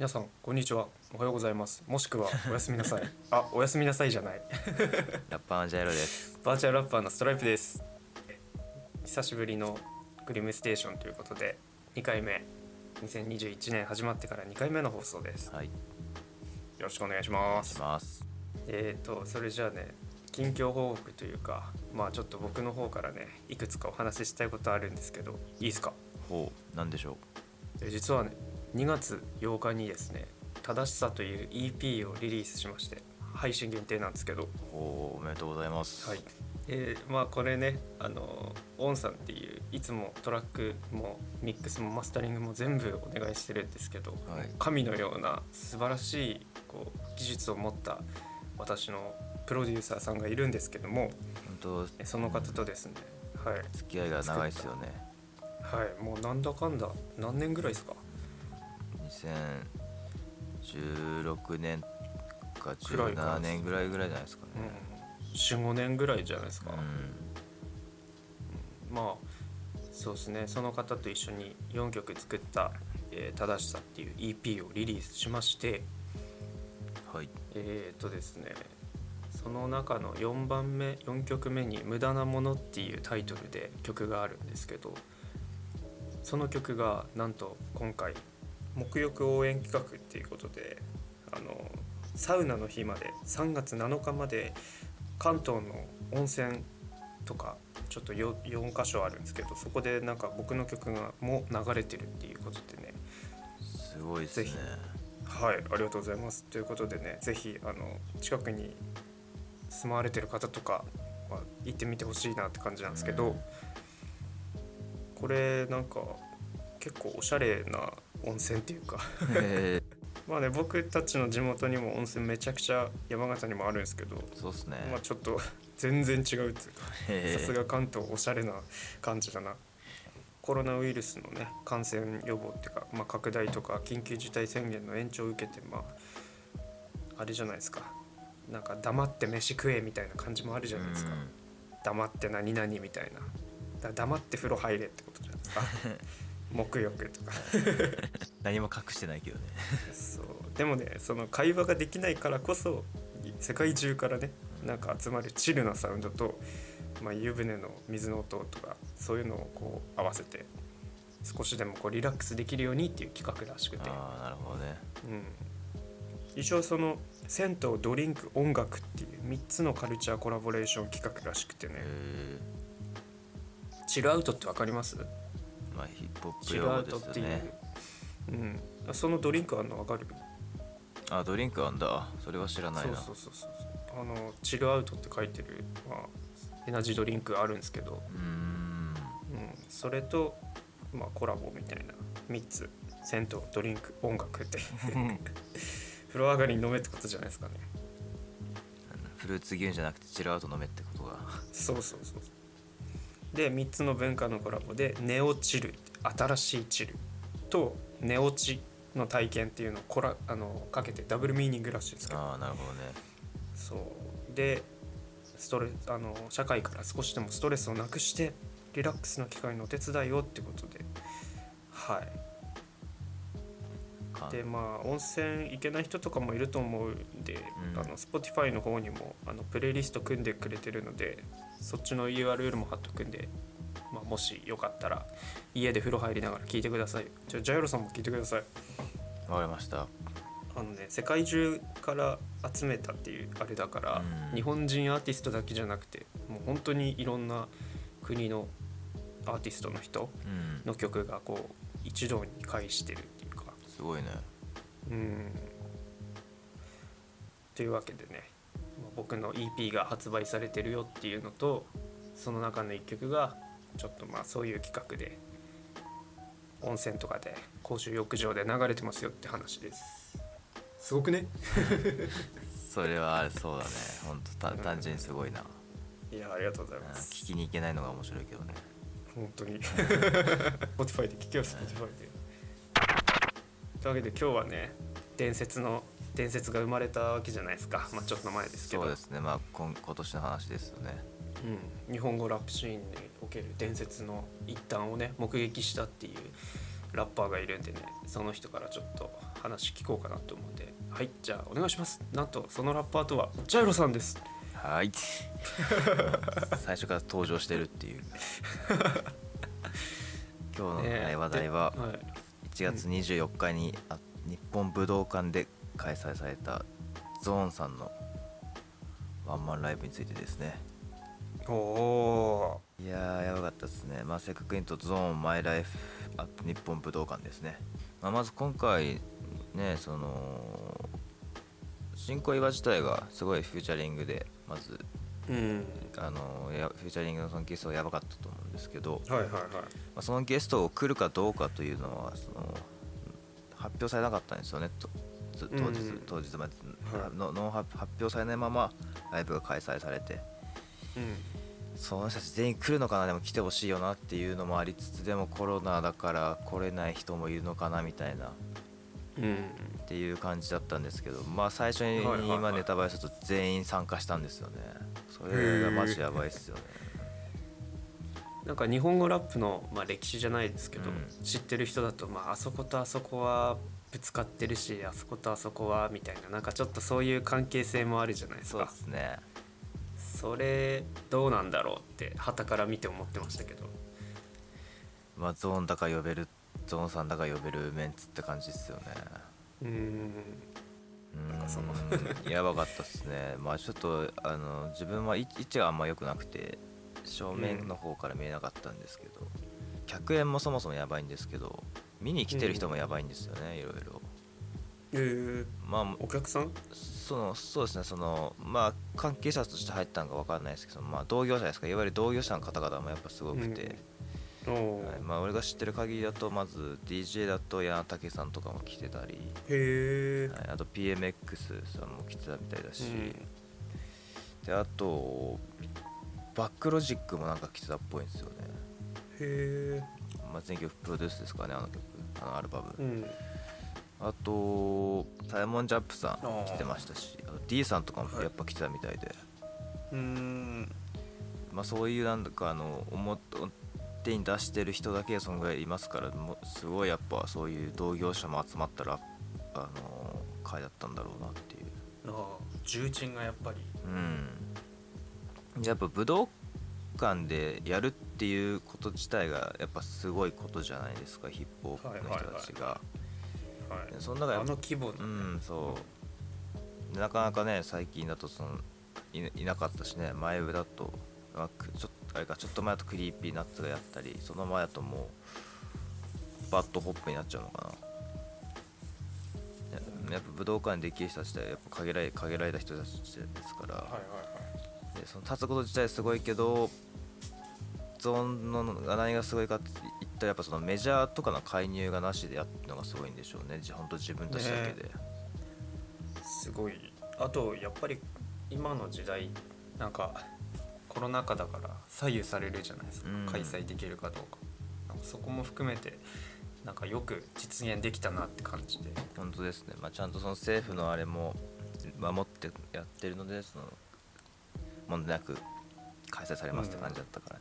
皆さんこんにちは。おはようございます。もしくはおやすみなさい。あおやすみなさいじゃない。ラッパーのジャイロです。バーチャルラッパーのストライプです。久しぶりのグリムステーションということで2回目。2021年始まってから2回目の放送です。よはい、ろしくお願いします。します。えーとそれじゃあね近況報告というかまあちょっと僕の方からねいくつかお話ししたいことあるんですけどいいですか？ほう、なんでしょえ実はね2月8日にですね「正しさ」という EP をリリースしまして配信限定なんですけどう。ほう、おめでとうございます。はい。えーまあこれねあのオンさんっていういつもトラックもミックスもマスタリングも全部お願いしてるんですけど、はい神のような素晴らしいこう技術を持った私のプロデューサーさんがいるんですけども本当、えその方とですねはい付き合いが長いですよね。はいもうなんだかんだ何年ぐらいですか？2016年かくらいか17年ぐらいぐらいじゃないですかね。うん。45年ぐらいじゃないですか、うん、まあそうですね。その方と一緒に4曲作った「えー正しさ」っていう EP をリリースしまして。はい。えっ、とですねその中の4番目4曲目に「無駄なもの」っていうタイトルで曲があるんですけどその曲がなんと今回沐浴応援企画っていうことであのサウナの日まで3月7日まで関東の温泉とかちょっと 4, 4箇所あるんですけどそこでなんか僕の曲がも流れてるっていうことでねすごいですねぜ。はい、ありがとうございます。ということでね、ぜひあの近くに住まわれてる方とかは行ってみてほしいなって感じなんですけど、うんこれなんか結構おしゃれな温泉っていうか。へ まあね僕たちの地元にも温泉めちゃくちゃ山形にもあるんですけど、ーそうっすね。まあちょっと 全然違うっていうかさすが関東おしゃれな感じだな。コロナウイルスのね感染予防っていうか、まあ、拡大とか緊急事態宣言の延長を受けてまああれじゃないですか。なんか黙って飯食えみたいな感じもあるじゃないですか。うん。黙って何々みたいな。だ黙って風呂入れってことじゃないですか 沐浴とか。何も隠してないけどね。そう。でもねその会話ができないからこそ世界中からねなんか集まるチルなサウンドと、まあ、湯船の水の音とかそういうのをこう合わせて少しでもこうリラックスできるようにっていう企画らしくて、ああ、なるほどね。うん、一応その銭湯ドリンク音楽っていう3つのカルチャーコラボレーション企画らしくてね。へチルアウトって分かります？ーまあヒップホップ用語ですよね。うん、そのドリンクあるの分かる？あ、ドリンクあんだ。それは知らないな。そうそうそうそう。あのチルアウトって書いてる、まあ、エナジードリンクあるんですけど、うーん。うん、それと、まあ、コラボみたいな。3つ。銭湯ドリンク音楽って。風呂上がりに飲めってことじゃないですかね。フルーツ牛乳じゃなくてチルアウト飲めってことが。そうそうそうで3つの文化のコラボでネオチル新しいチルとネオチの体験っていうのをコラあのかけてダブルミーニングらしいですけどああ、なるほどね。そう。でストレあの社会から少しでもストレスをなくしてリラックスの機会のお手伝いをってことで。はい。かでまあ温泉行けない人とかもいると思うんで、うん。あの Spotify の方にもあのプレイリスト組んでくれてるのでそっちの URL も貼っとくんで、まあ、もしよかったら家で風呂入りながら聞いてくださいじゃあジャイロさんも聞いてくださいわかりました。あのね世界中から集めたっていうあれだから、うん日本人アーティストだけじゃなくてもう本当にいろんな国のアーティストの人うん。の曲がこう一堂に会してるっていうかすごいね。うんというわけでねまあ僕の EP が発売されてるよっていうのとその中の一曲がちょっとまあそういう企画で温泉とかで公衆浴場で流れてますよって話ですすごくね？それはそうだね。本当た単純にすごいな。いやありがとうございうんます聞きに行けないのが面白いけどね。本当に Spotify で聞けよ Spotify でというわけで今日はね伝説の伝説が生まれたわけじゃないですか、まあ、ちょっと前ですけど。そうですね。まあ今今年の話ですよね。うん、日本語ラップシーンにおける伝説の一端をね目撃したっていうラッパーがいるんでねその人からちょっと話聞こうかなと思うんで。はいじゃあお願いします。なんとそのラッパーとはジャイロさんです。はい。最初から登場してるっていう。今日のね話題はではい。1月24日にあ日本武道館で開催されたゾーンさんのワンマンライブについてですね。おおいやーやばかったですね。まあせっかくにとゾーンマイライフアット日本武道館ですね、まあ、まず今回ねその新小岩自体がすごいフューチャリングでまずーうん。あのやフューチャリングのそのゲストはやばかったと思うんですけど、はいはいはい。まあ、そのゲストを来るかどうかというのはその発表されなかったんですよね当日、うん。当日まで、はい。のの発発表されないままライブが開催されてうん。その人たち全員来るのかな？でも来てほしいよなっていうのもありつつでもコロナだから来れない人もいるのかなみたいなっうん。ていう感じだったんですけどまあ最初に今ネタバレすると全員参加したんですよね。それがマジやばいっすよね。なんか日本語ラップの、まあ、歴史じゃないですけど、うん。知ってる人だと、まああそことあそこはぶつかってるしあそことあそこはみたいななんかちょっとそういう関係性もあるじゃないですそうかですね。それどうなんだろうって旗から見て思ってましたけど。まあゾーンだか呼べるゾーンさんだか呼べるメンツって感じですよね。うーん。うなんかそのやばかったっすね。まあちょっとあの自分は位位置があんま良くなくて正面の方から見えなかったんですけど、客演もそもそもやばいんですけど見に来てる人もやばいんですよね、いろいろえー、まあお客さん？そのそうですねそのまあ関係者として入ったのか分かんないですけど、まあ、同業者ですか？いわゆる同業者の方々もやっぱすごくて、おお、はいまあ、俺が知ってる限りだとまず DJ だと矢武さんとかも来てたり、へえ、はい、あと PMX さんも来てたみたいだし、うん。であとバックロジックもなんか来てたっぽいんですよね、へえまあ、全曲プロデュースですかねあの曲あのアルバム、うん。あとサイモン・ジャップさん来てましたしあと D さんとかもやっぱ来てたみたいで、うーん。まあ、そういうなんだかあの表に出してる人だけそのぐらいいますからもうすごいやっぱそういう同業者も集まったらあの会だったんだろうなっていう。ああ重鎮がやっぱり。うん。やっぱ武道館でやるっていうこと自体がやっぱすごいことじゃないですかヒップホップの人たちが、はいその中であの規模の。うんそう。なかなかね最近だとそのいいなかったしね前上だとあくちょっとあれかちょっと前だとクリーピーナッツがやったりその前だともう BAD HOP になっちゃうのかな。ややっぱ武道館でできる人たちってやっぱ限られ限られた人たちですから、はいはいはい。でその立つこと自体すごいけど ZORN の何がすごいかって言ったらやっぱそのメジャーとかの介入がなしでやるのがすごいんでしょうね。じ本当自分たちだけで、すごい。あとやっぱり今の時代なんかコロナ禍だから左右されるじゃないですか、うん。開催できるかどうか。なんかそこも含めてなんかよく実現できたなって感じで。本当ですね、まあ、ちゃんとその政府のあれも守ってやってるのでその問題なく開催されますって感じだったから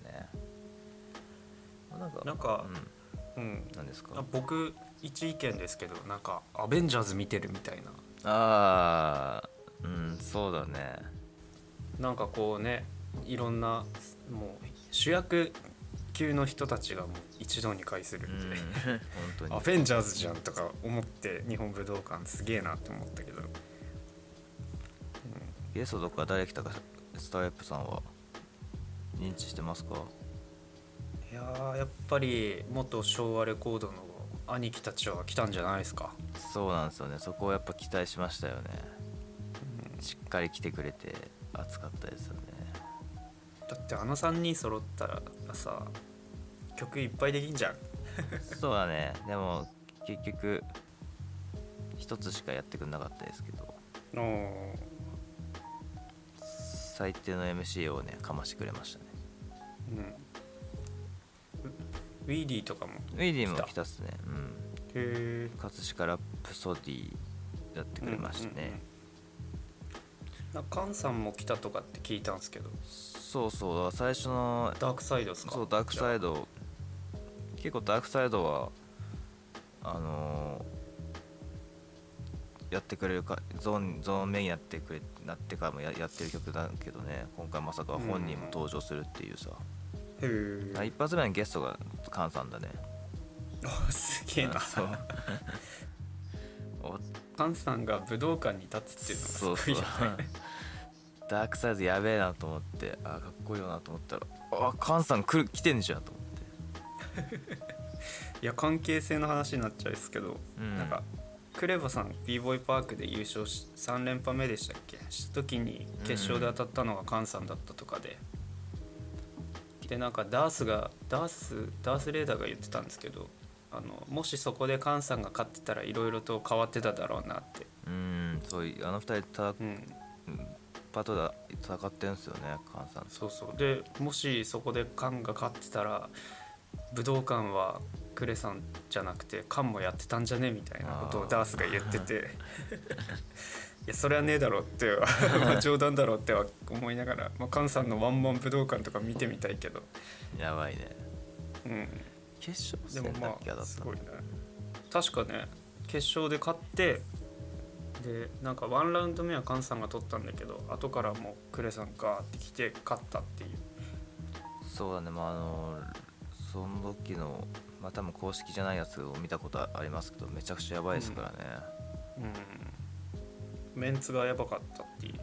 なんかなんかうん。うん。何ですか？あ僕一意見ですけどなんかアベンジャーズ見てるみたいな。ああうんそうだね。なんかこうねいろんなもう主役級の人たちがもう一堂に会するうんんで、本当に。アベンジャーズじゃんとか思って日本武道館すげえなって思ったけど。ゲストとか誰来たかスターエップさんは認知してますか？いやーやっぱり元昭和レコードの兄貴たちは来たんじゃないですか、そうなんですよね。そこをやっぱ期待しましたよね。しっかり来てくれて熱かったですよね。だってあの3人揃ったらさ曲いっぱいできんじゃん。そうだね。でも結局一つしかやってくれなかったですけど。の最低の MC をねかましてくれましたね。うんウウィーディーとかもウィディも来た。っすね。うん。へえ葛飾ラプソディやってくれましたね、なんか菅さんも来たとかって聞いたんですけど。そうそう。最初のダークサイドですか？そうダークサイド。ド結構ダークサイドはあのーやってくれるかゾーンゾーンメインやってくれなってからもややってる曲だけどね。今回まさか本人も登場するっていうさ、へえあ一発目のゲストがカンさんだね。あすげえな。そう。おカンさんが武道館に立つっていうのがすごいそうそう。よ ねダークサイズやべえなと思ってあかっこいいよなと思ったらあカンさん来る来てんじゃんと思って。いや関係性の話になっちゃうんですけど、うん。なんかクレバさん b ボーイパークで優勝し3連覇目でしたっけ？した時に決勝で当たったのがカンさんだったとかで、でなんかダースがダースダースレーダーが言ってたんですけどあのもしそこでカンさんが勝ってたらいろいろと変わってただろうなって、うんそういあの二人たうん、パートで戦ってるんですよねカンさん。そうそう。でもしそこでカンが勝ってたら武道館はクレさんじゃなくてカンもやってたんじゃねみたいなことをダースが言ってて。い やそれはねえだろって まあ冗談だろっては思いながら、まあ、カンさんのワンマン武道館とか見てみたいけど、やばいね。うん、決勝でもま戦だっけだったあすごいね。確かね決勝で勝ってでなんかワンラウンド目はカンさんが取ったんだけど後からもうクレさんガーって来て勝ったっていう。そうだね。まああのその時のまあ多分公式じゃないやつを見たことありますけどめちゃくちゃやばいですからね、うん、メンツがやばかったっていう。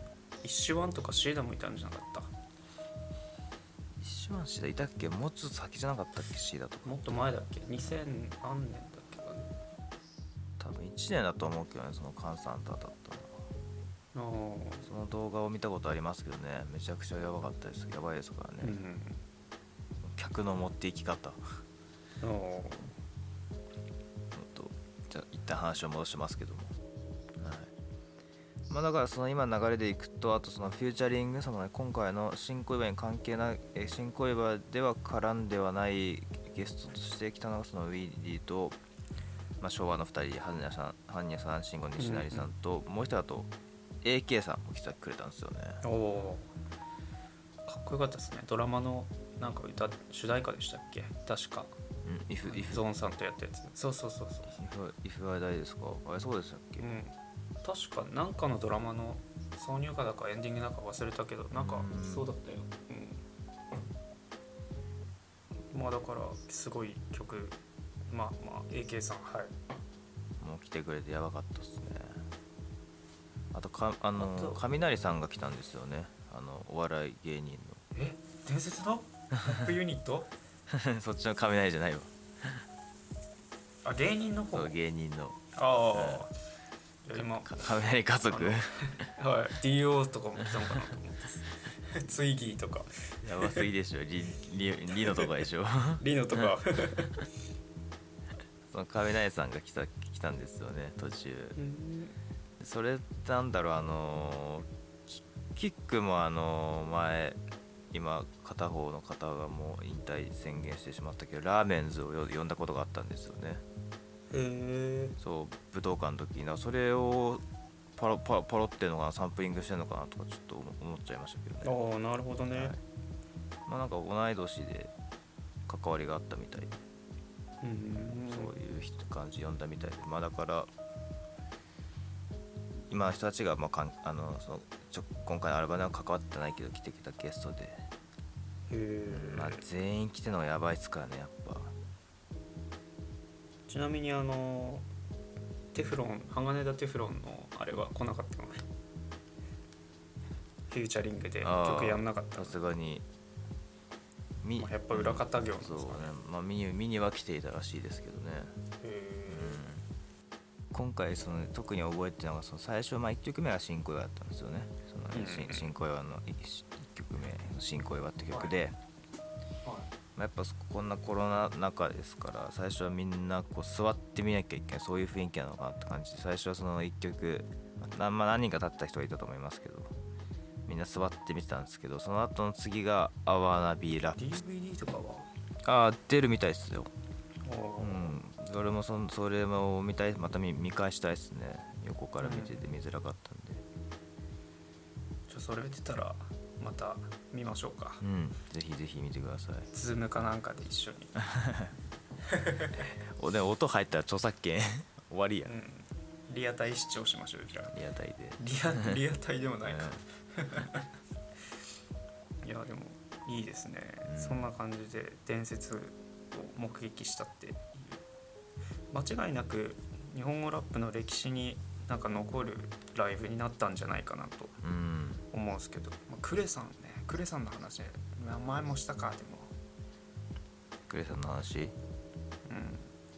一シワンとかシーダもいたんじゃなかった？一瞬シダいたっけ？もうちょっと先じゃなかったっけ？シダとか。もっと前だっけ？2000何年だっけかね多分1年だと思うけどねそのカンさんと当たったのは。あその動画を見たことありますけどね。めちゃくちゃやばかったです。やばいですからね、ーうん。客の持っていき方。あー。もっとじゃあ一旦話を戻しますけども。はいまあだからその今の流れでいくとあとそのフューチャリングその、ね、今回の新小岩に関係ないえー新小岩では絡んではないゲストとして来たのがそのウィーディと、まあ、昭和の2人般若さん般若さん慎吾西成さんと、もう一人だと AK さんも来てくれたんですよねおおーかっこよかったですねドラマのなんか歌主題歌でしたっけ確かうん If, if, ゾーンさんとやったやつそうそうそうそう if, if I die ですかあれそうでしたっけ、うん確かなんかのドラマの挿入歌だかエンディングだか忘れたけどなんかうん。そうだったよ。うん。まあだからすごい曲まあまあ AK さんはい。もう来てくれてやばかったっすね。あとかあの雷さんが来たんですよね。あのお笑い芸人え？伝説の？ラップユニット？の そっちの雷じゃないわ。あ芸人の方？芸人の。ああ。い。や今。か雷家族。はい。DO とかも来たのかなと思って。ツイギーとか。やばすぎでしょ。リリリノとかでしょ。リノとか。その雷さんが来た来たんですよね途中。うん。それなんだろうあのキキックもあの前今片方の方がもう引退宣言してしまったけどラーメンズをよ呼んだことがあったんですよねそう武道館の時にそれをパロパロパロってのかなサンプリングしてるのかなとかちょっと思思っちゃいましたけどね、ああなるほどね、はい。まあなんか同い年で関わりがあったみたいで、うんそういう人感じ読んだみたいで。まあだから今の人たちが、まあ、かんあのそのちょ今回のアルバムは関わってないけど来てきたゲストで、まあ、全員来てるのがやばいっすからねやっぱちなみにあのテフロン鋼田テフロンのあれは来なかったの？ねフューチャリングで曲やんなかったさのすがに。みまあやっぱ裏方業なんですかね。そうね。まあ見に見には来ていたらしいですけどね。へ今回その特に覚えてるのがその最初、まあ、1曲目は「新小岩」だったんですよね。新新小岩の 1, 曲目「新小岩」って曲で、えまあ、やっぱこんなコロナ禍ですから最初はみんなこう座ってみなきゃいけないそういう雰囲気なのかなって感じで最初はその1曲な、まあ、何人か立った人がいたと思いますけどみんな座って見てたんですけどその後の次が「アワーナビーラップ。DVD とかは」ああ出るみたいですよ。うん、それもそんそれも見たいまた見見返したいですね。横から見てて見づらかったんで。じゃあそれ出たらまた見ましょうか。うん、ぜひぜひ見てください。ズームかなんかで一緒に、おでも音入ったら著作権 終わりや。うん、リアタイ視聴しましょうじゃあ。リアタイで。リアリアタイでもないか、いやでもいいですね、うん。そんな感じで伝説を目撃したっていう。間違いなく日本語ラップの歴史になんか残るライブになったんじゃないかなとうん。思うんですけど、まあ、クレさんねクレさんの話まあ前もしたかでも。クレさんの話？うん。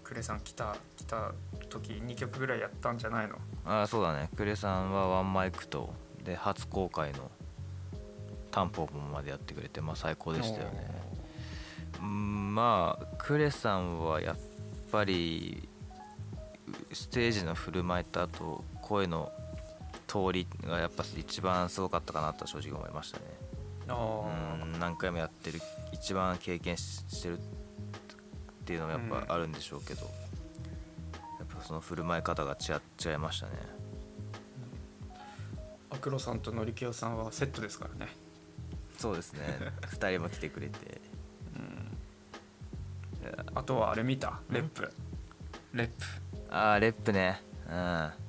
クレさん来た来た時2曲ぐらいやったんじゃないの？ああそうだね。クレさんはワンマイクとで初公開のタンポポまでやってくれてまあ最高でしたよね。うんまあクレさんはやっぱりステージの振る舞いとあと声の通りがやっぱ一番すごかったかなと正直思いましたね。うん何回もやってる一番経験ししてるっていうのもやっぱあるんでしょうけど、やっぱその振る舞い方が違違いましたね。アクロさんとノリキヨさんはセットですからね。そうですね。2人も来てくれて。いや。あとはあれ見た？ Rep。 Rep。ああ Rep ね。うん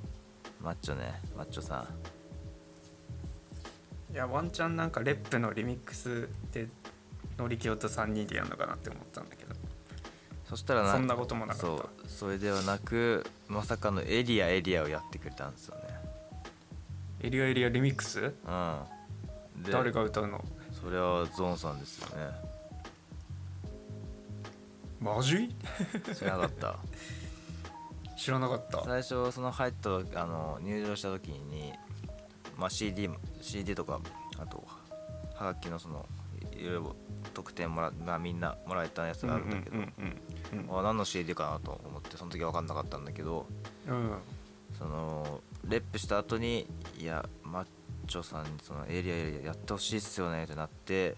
マッチョね。マッチョさん。いやワンチャンなんか Rep のリミックスでノリキヨと3人でやるのかなって思ったんだけど。そしたらなそんなこともなかった。そうそれではなくまさかのエリアエリアをやってくれたんですよね。エリアエリアリミックス？うん。で誰が歌うの？それはゾーンさんですよね。マジ？知らなかった 知らなかった。最初その入ったあの入場した時に、まあ、CD, も CD とかあとはがきのそのいろいろ特典もら、まあ、みんなもらえたやつがあるんだけど、うんうんあ何の CD かなと思ってその時分かんなかったんだけどうん。うんそのレップした後にいやマッチョさんにそのエリアエリアやってほしいっすよねってなって、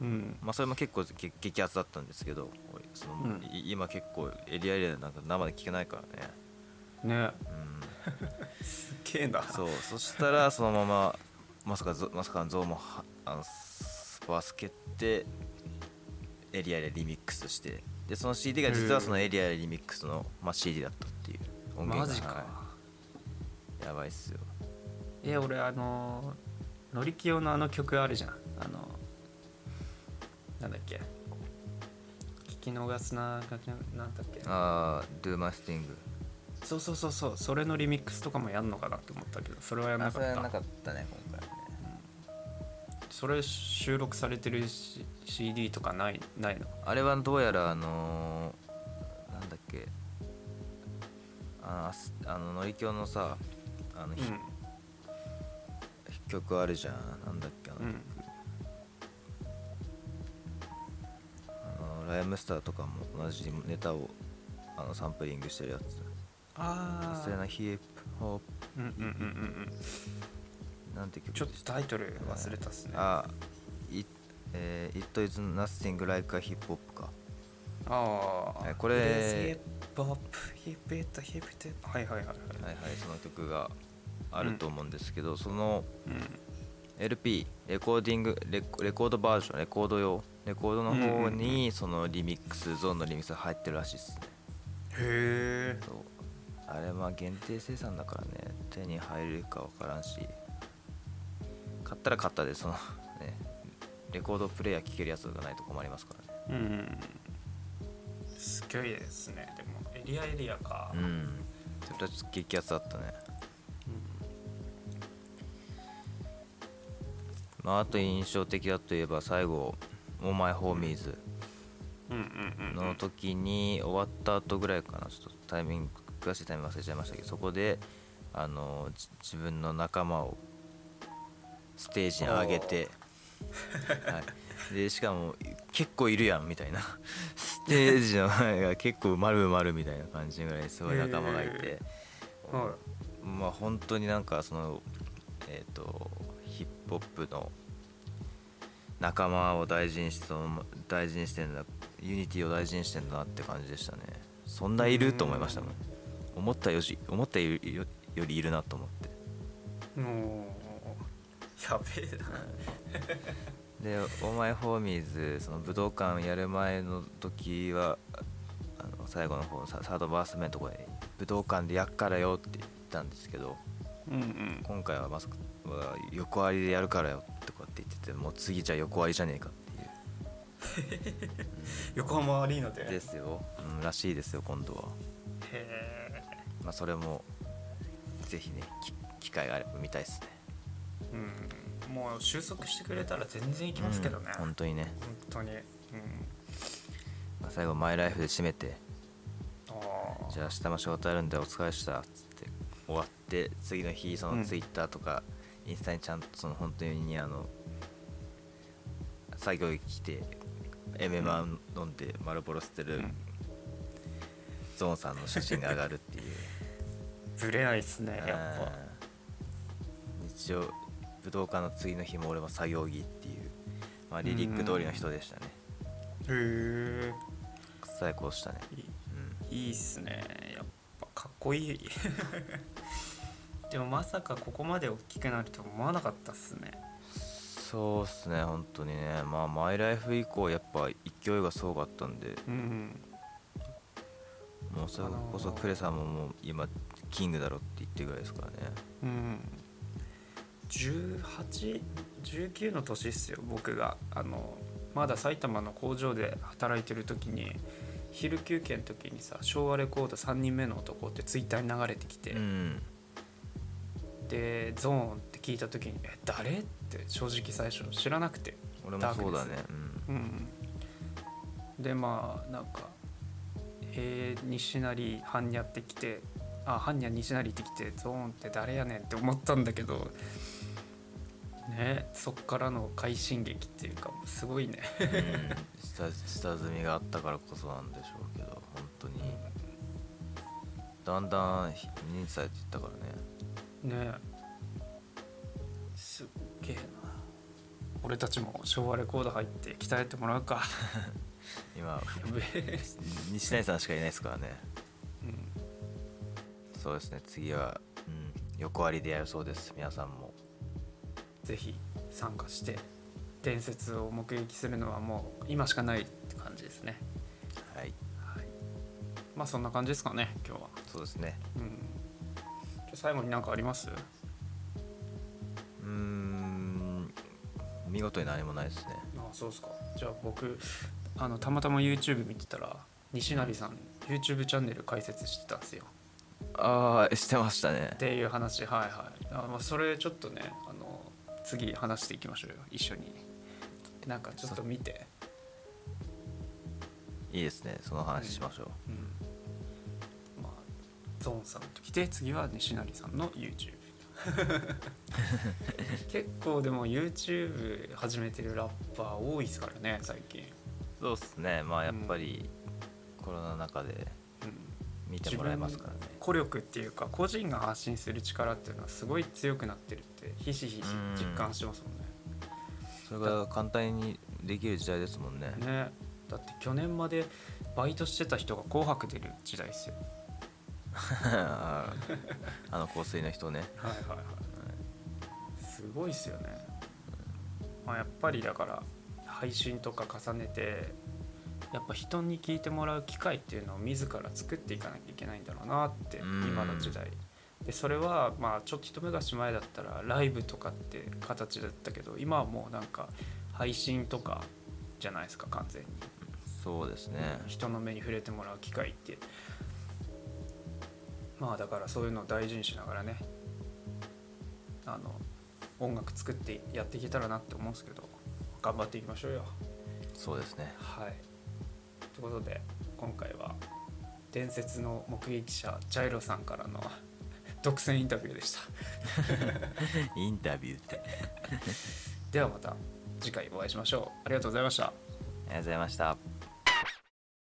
うん。まあ、それも結構激激アツだったんですけどその、うん。い今結構エリアエリアなんか生で聞けないからね、ね。うん、すっげえな。そう。そしたらそのまままさかゾまさかのゾウもはあのスパース蹴ってエリアでリミックスして。でその CD が実はそのエリアでリミックスの、まあ、CD だったっていう。音源が。マジか。はいやばいっすよ。いや俺あのノリキヨのあの曲あるじゃん。あのなんだっけ。聞き逃すななんだっけ？ああ Do My Sting そうそうそうそう。それのリミックスとかもやんのかなって思ったけどそれはやんなかった。かったね今回はね。それ収録されてるし CD とかないないの？あれはどうやらあのーなんだっけ。あのあののりきょうのさあの、ひ曲あるじゃん。なんだっけあの曲、うんあのライムスターとかも同じネタをあのサンプリングしてるやつ。あ忘れないヒップホッうんうんうんうんうんプなんて曲ちょっとタイトル忘れたっすね。あいえー、It is nothing like a hip hop か。ああはいこれヒップホップヒップヒットヒップヒはいはいはいはい。はいはいその曲があると思うんですけど、そのうん。LP レコーディングレコレコードバージョンレコード用レコードの方にそのリミックスゾーンのリミックスが入ってるらしいです。ねへえあれまあ限定生産だからね手に入るか分からんし。買ったら買ったでその ねレコードプレイヤー聴けるやつがないと困りますからね。うんすごいですね。でもエリアエリアか。うん。それはちょっと激アツだったね。まああと印象的だといえば最後「オーマイホーミーズ」の時に終わった後ぐらいかな。ちょっとタイミング詳しいタイミング忘れちゃいましたけどそこであのじ自分の仲間をステージに上げて、はい、でしかも結構いるやんみたいな。ステージの前が結構埋まる埋まるみたいな感じぐらいすごい仲間がいて、はまあ本当になんかそのえっ、とヒップホップの仲間を大事にして大事にしてんだユニティを大事にしてんだなって感じでしたね。そんないると思いましたもん。思ったより思ったよりよりいるなと思って。いもうやべえな。で「 All My Homies」その武道館やる前の時はあの最後の方ササードバース目のところで「武道館でやっからよ」ってたんですけどうんうん。今回はまさかは横割りでやるからよって言っててもう次じゃあ横割りじゃねえかっていう。横浜アリーナで。ですよ、うん、らしいですよ今度は、へまあ、それもぜひねき機会があれば見たいですね。えうん。もう収束してくれたら全然行きますけどね、うん本当にね、本当に。うん。まあ、最後マイライフで締めて。ああじゃあ明日も仕事あるんでお疲れしたっつって終わって次の日そうん。のツイッターとかインスタにちゃんとその本当にあの作業着着てエメマン飲んで丸ボロ捨てるうん。ゾーンさんの写真が上がるっていう。ぶれないっすねやっうん日曜武道館の次の日も俺も作業着っていう、まあ、リリック通りの人でしたね。ぱへえ。最高でしたね。いい。っすねやっぱ。かっこいい。でもまさかここまで大きくなると思わなかったっすねそうっすね本当にね。まあマイライフ以降やっぱ勢いがすごかったんで。うんもうそれこそクレさんももう今キングだろって言ってるぐらいですからね。うん1819の年っすよ僕が。あのまだ埼玉の工場で働いてる時に昼休憩の時にさ昭和レコード3人目の男ってツイッターに流れてきて、うんでゾーンって聞いた時に「え誰?」って正直最初知らなくて俺もそうだね。うん。でまあなんかえー、西成般若ってきてあ般若西成ってきてゾーンって誰やねんって思ったんだけどねそっからの快進撃っていうかすごいね。うん、うん、下下積みがあったからこそなんでしょうけど本当にだんだん認知されていったからね。ね。すっげえな。俺たちも昭和レコード入って鍛えてもらうか。今西谷さんしかいないですからね。うん。そうですね。次は、うん、横割りでやるそうです。皆さんも。ぜひ参加して伝説を目撃するのはもう今しかないって感じですねまあそんな感じですかね今日は。そうですね。うん。じゃあ最後に何かあります？うーん見事に何もないですね。あそうですか。じゃあ僕あのたまたま YouTube 見てたら西成さん YouTube チャンネル開設してたんですよ。ああしてましたね。っていう話はいはい。あ、まあ、それちょっとねあの次話していきましょうよ。一緒に。なんかちょっと見て。いいですね。その話しましょう、うん。まあゾーンさんと来て次は西成さんの YouTube 結構でも YouTube 始めてるラッパー多いですからね最近、そうっすね。まあやっぱりコロナの中でうん、見てもらえますからね。個力っていうか個人が発信する力っていうのはすごい強くなってるってひしひし実感してますもんね。それが簡単にできる時代ですもんね。ね。だって去年までバイトしてた人が「紅白」出る時代ですよ あの香水の人ね。はいはいはい。すごいっすよね、まあ、やっぱりだから配信とか重ねてやっぱ人に聞いてもらう機会っていうのを自ら作っていかなきゃいけないんだろうなってうん。今の時代。でそれはまあちょっと一昔前だったらライブとかって形だったけど今はもうなんか配信とかじゃないですか完全に。そうですね。人の目に触れてもらう機会ってまあだからそういうのを大事にしながらねあの音楽作ってやっていけたらなって思うんですけど頑張っていきましょうよ。そうですね。はい。ということで今回は伝説の目撃者ジャイロさんからの独占インタビューでした。インタビューって。ありではまた次回お会いしましょう。ありがとうございました。がとうございました